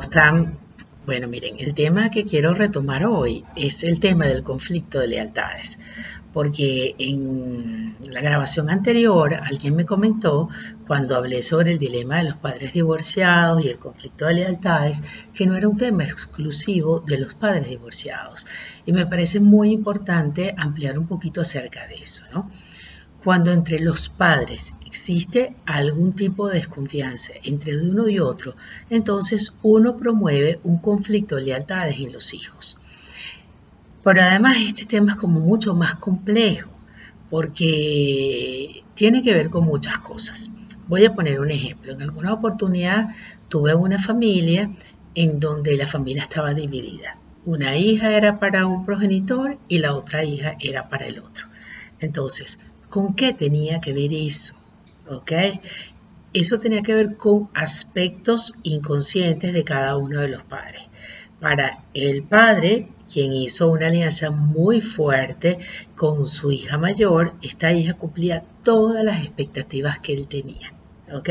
están? Bueno, miren, el tema que quiero retomar hoy es el tema del conflicto de lealtades, porque en la grabación anterior alguien me comentó cuando hablé sobre el dilema de los padres divorciados y el conflicto de lealtades que no era un tema exclusivo de los padres divorciados. Y me parece muy importante ampliar un poquito acerca de eso, ¿no? Cuando entre los padres existe algún tipo de desconfianza entre uno y otro, entonces uno promueve un conflicto de lealtades en los hijos. Pero además este tema es como mucho más complejo porque tiene que ver con muchas cosas. Voy a poner un ejemplo. En alguna oportunidad tuve una familia en donde la familia estaba dividida. Una hija era para un progenitor y la otra hija era para el otro. Entonces, ¿Con qué tenía que ver eso? ¿Ok? Eso tenía que ver con aspectos inconscientes de cada uno de los padres. Para el padre, quien hizo una alianza muy fuerte con su hija mayor, esta hija cumplía todas las expectativas que él tenía. ¿Ok?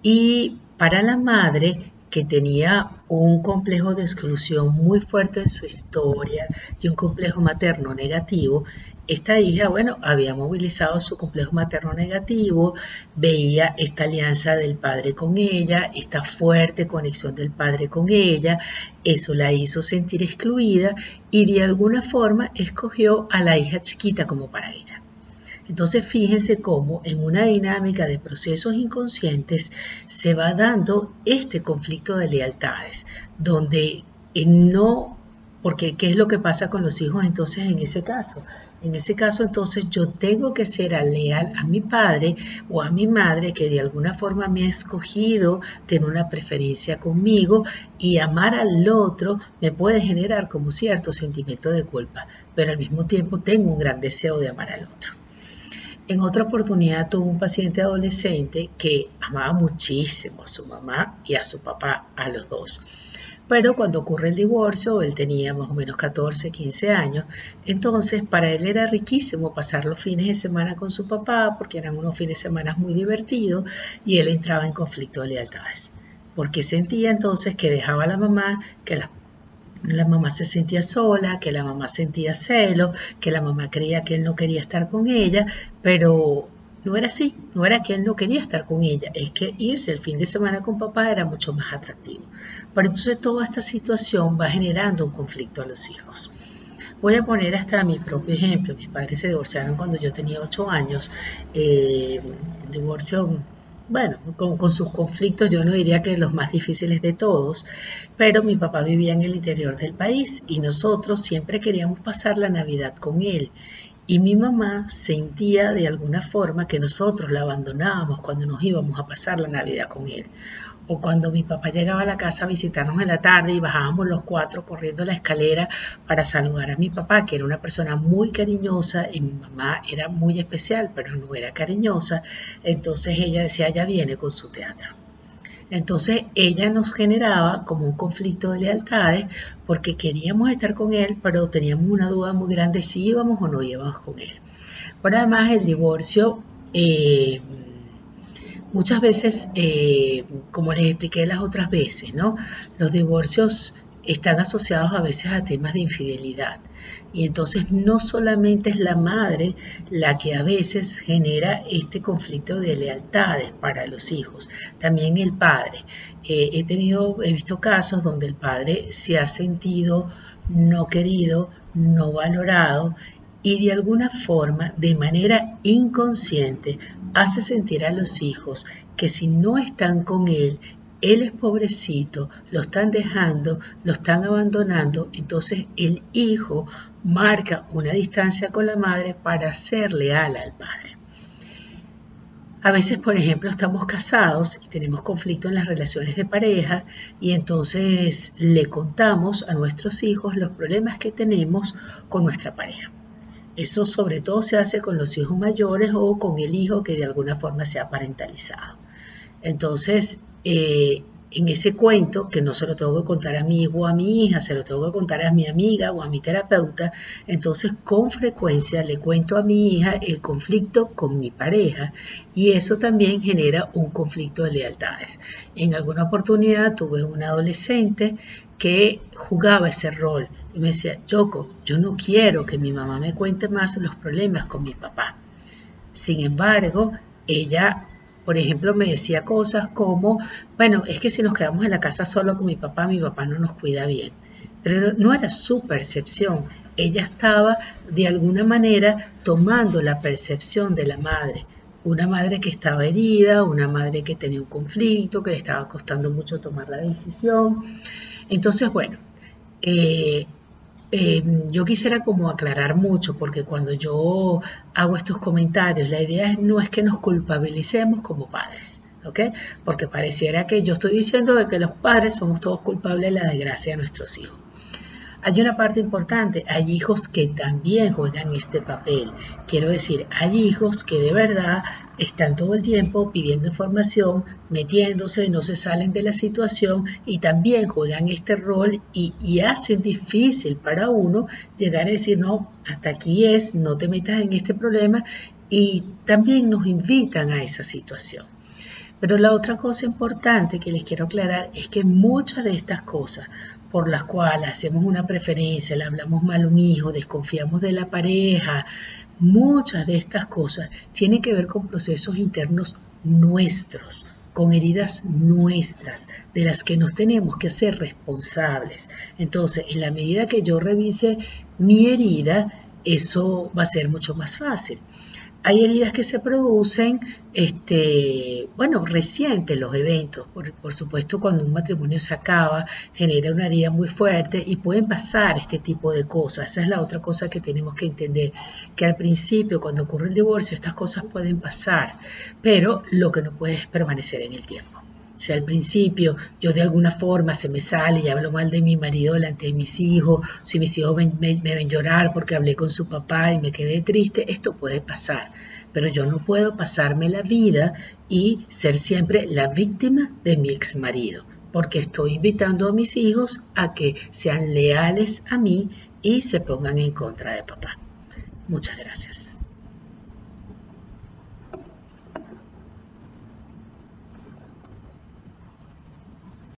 Y para la madre, que tenía un complejo de exclusión muy fuerte en su historia y un complejo materno negativo, esta hija, bueno, había movilizado su complejo materno negativo, veía esta alianza del padre con ella, esta fuerte conexión del padre con ella, eso la hizo sentir excluida y de alguna forma escogió a la hija chiquita como para ella. Entonces fíjense cómo en una dinámica de procesos inconscientes se va dando este conflicto de lealtades, donde no, porque ¿qué es lo que pasa con los hijos entonces en ese caso? En ese caso, entonces, yo tengo que ser leal a mi padre o a mi madre que de alguna forma me ha escogido, tiene una preferencia conmigo y amar al otro me puede generar como cierto sentimiento de culpa, pero al mismo tiempo tengo un gran deseo de amar al otro. En otra oportunidad tuve un paciente adolescente que amaba muchísimo a su mamá y a su papá, a los dos. Pero cuando ocurre el divorcio, él tenía más o menos 14, 15 años, entonces para él era riquísimo pasar los fines de semana con su papá porque eran unos fines de semana muy divertidos y él entraba en conflicto de lealtades, porque sentía entonces que dejaba a la mamá, que las la mamá se sentía sola, que la mamá sentía celo, que la mamá creía que él no quería estar con ella, pero no era así, no era que él no quería estar con ella, es que irse el fin de semana con papá era mucho más atractivo. Pero entonces toda esta situación va generando un conflicto a los hijos. Voy a poner hasta mi propio ejemplo. Mis padres se divorciaron cuando yo tenía 8 años. Eh, divorcio bueno, con, sus conflictos yo no diría que los más difíciles de todos, pero mi papá vivía en el interior del país y nosotros siempre queríamos pasar la Navidad con él. Y mi mamá sentía de alguna forma que nosotros la abandonábamos cuando nos íbamos a pasar la Navidad con él o cuando mi papá llegaba a la casa a visitarnos en la tarde y bajábamos los cuatro corriendo la escalera para saludar a mi papá, que era una persona muy cariñosa y mi mamá era muy especial, pero no era cariñosa, entonces ella decía, ya viene con su teatro. Entonces ella nos generaba como un conflicto de lealtades porque queríamos estar con él, pero teníamos una duda muy grande si íbamos o no íbamos con él. Pero además el divorcio... Eh, Muchas veces, eh, como les expliqué las otras veces, ¿no? Los divorcios están asociados a veces a temas de infidelidad. Y entonces no solamente es la madre la que a veces genera este conflicto de lealtades para los hijos, también el padre. Eh, he tenido, he visto casos donde el padre se ha sentido no querido, no valorado y de alguna forma, de manera inconsciente, hace sentir a los hijos que si no están con él, él es pobrecito, lo están dejando, lo están abandonando, entonces el hijo marca una distancia con la madre para ser leal al padre. A veces, por ejemplo, estamos casados y tenemos conflicto en las relaciones de pareja y entonces le contamos a nuestros hijos los problemas que tenemos con nuestra pareja. Eso sobre todo se hace con los hijos mayores o con el hijo que de alguna forma se ha parentalizado. Entonces, eh, en ese cuento, que no se lo tengo que contar a mi hijo o a mi hija, se lo tengo que contar a mi amiga o a mi terapeuta, entonces con frecuencia le cuento a mi hija el conflicto con mi pareja y eso también genera un conflicto de lealtades. En alguna oportunidad tuve un adolescente que jugaba ese rol y me decía, Yoko, yo no quiero que mi mamá me cuente más los problemas con mi papá. Sin embargo, ella por ejemplo, me decía cosas como, bueno, es que si nos quedamos en la casa solo con mi papá, mi papá no nos cuida bien. Pero no era su percepción. Ella estaba de alguna manera tomando la percepción de la madre. Una madre que estaba herida, una madre que tenía un conflicto, que le estaba costando mucho tomar la decisión. Entonces, bueno, eh, eh, yo quisiera como aclarar mucho, porque cuando yo hago estos comentarios, la idea no es que nos culpabilicemos como padres, ¿ok? Porque pareciera que yo estoy diciendo de que los padres somos todos culpables de la desgracia de nuestros hijos. Hay una parte importante, hay hijos que también juegan este papel. Quiero decir, hay hijos que de verdad están todo el tiempo pidiendo información, metiéndose, no se salen de la situación y también juegan este rol y, y hacen difícil para uno llegar a decir, no, hasta aquí es, no te metas en este problema y también nos invitan a esa situación. Pero la otra cosa importante que les quiero aclarar es que muchas de estas cosas por las cuales hacemos una preferencia, le hablamos mal a un hijo, desconfiamos de la pareja, muchas de estas cosas tienen que ver con procesos internos nuestros, con heridas nuestras, de las que nos tenemos que ser responsables. Entonces, en la medida que yo revise mi herida, eso va a ser mucho más fácil. Hay heridas que se producen, este, bueno, recientes los eventos. Por, supuesto, cuando un matrimonio se acaba, genera una herida muy fuerte y pueden pasar este tipo de cosas. Esa es la otra cosa que tenemos que entender, que al principio, cuando ocurre el divorcio, estas cosas pueden pasar, pero lo que no puede es permanecer en el tiempo. Si al principio yo de alguna forma se me sale y hablo mal de mi marido delante de mis hijos, si mis hijos me, ven llorar porque hablé con su papá y me quedé triste, esto puede pasar. Pero yo no puedo pasarme la vida y ser siempre la víctima de mi ex marido, porque estoy invitando a mis hijos a que sean leales a mí y se pongan en contra de papá. Muchas gracias.